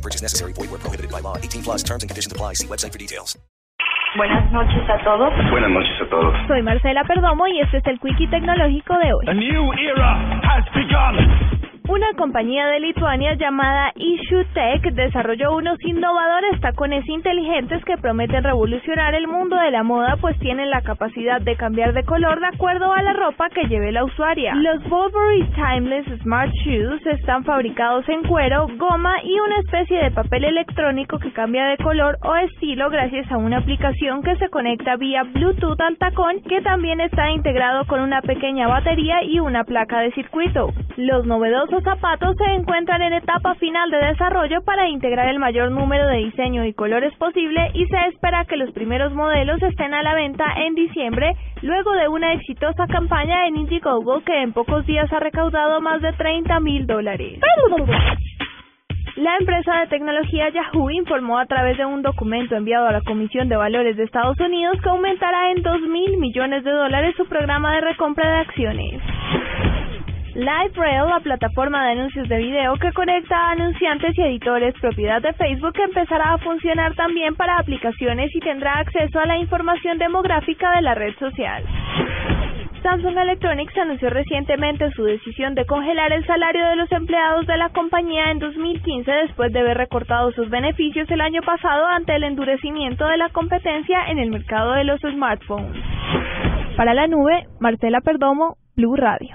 No purchase necessary. Void where prohibited by law. 18 plus terms and conditions apply. See website for details. Buenas noches a todos. Buenas noches a todos. Soy Marcela Perdomo y este es el Quickie Tecnológico de hoy. A new era has begun. Una compañía de Lituania llamada IssueTech desarrolló unos innovadores tacones inteligentes que prometen revolucionar el mundo de la moda pues tienen la capacidad de cambiar de color de acuerdo a la ropa que lleve la usuaria. Los Burberry Timeless Smart Shoes están fabricados en cuero, goma y una especie de papel electrónico que cambia de color o estilo gracias a una aplicación que se conecta vía Bluetooth al tacón que también está integrado con una pequeña batería y una placa de circuito. Los novedosos zapatos se encuentran en etapa final de desarrollo para integrar el mayor número de diseño y colores posible y se espera que los primeros modelos estén a la venta en diciembre luego de una exitosa campaña en Indiegogo que en pocos días ha recaudado más de 30 mil dólares. La empresa de tecnología Yahoo informó a través de un documento enviado a la Comisión de Valores de Estados Unidos que aumentará en 2 mil millones de dólares su programa de recompra de acciones. LiveRail, la plataforma de anuncios de video que conecta a anunciantes y editores propiedad de Facebook, empezará a funcionar también para aplicaciones y tendrá acceso a la información demográfica de la red social. Samsung Electronics anunció recientemente su decisión de congelar el salario de los empleados de la compañía en 2015 después de haber recortado sus beneficios el año pasado ante el endurecimiento de la competencia en el mercado de los smartphones. Para la nube, Marcela Perdomo, Blue Radio.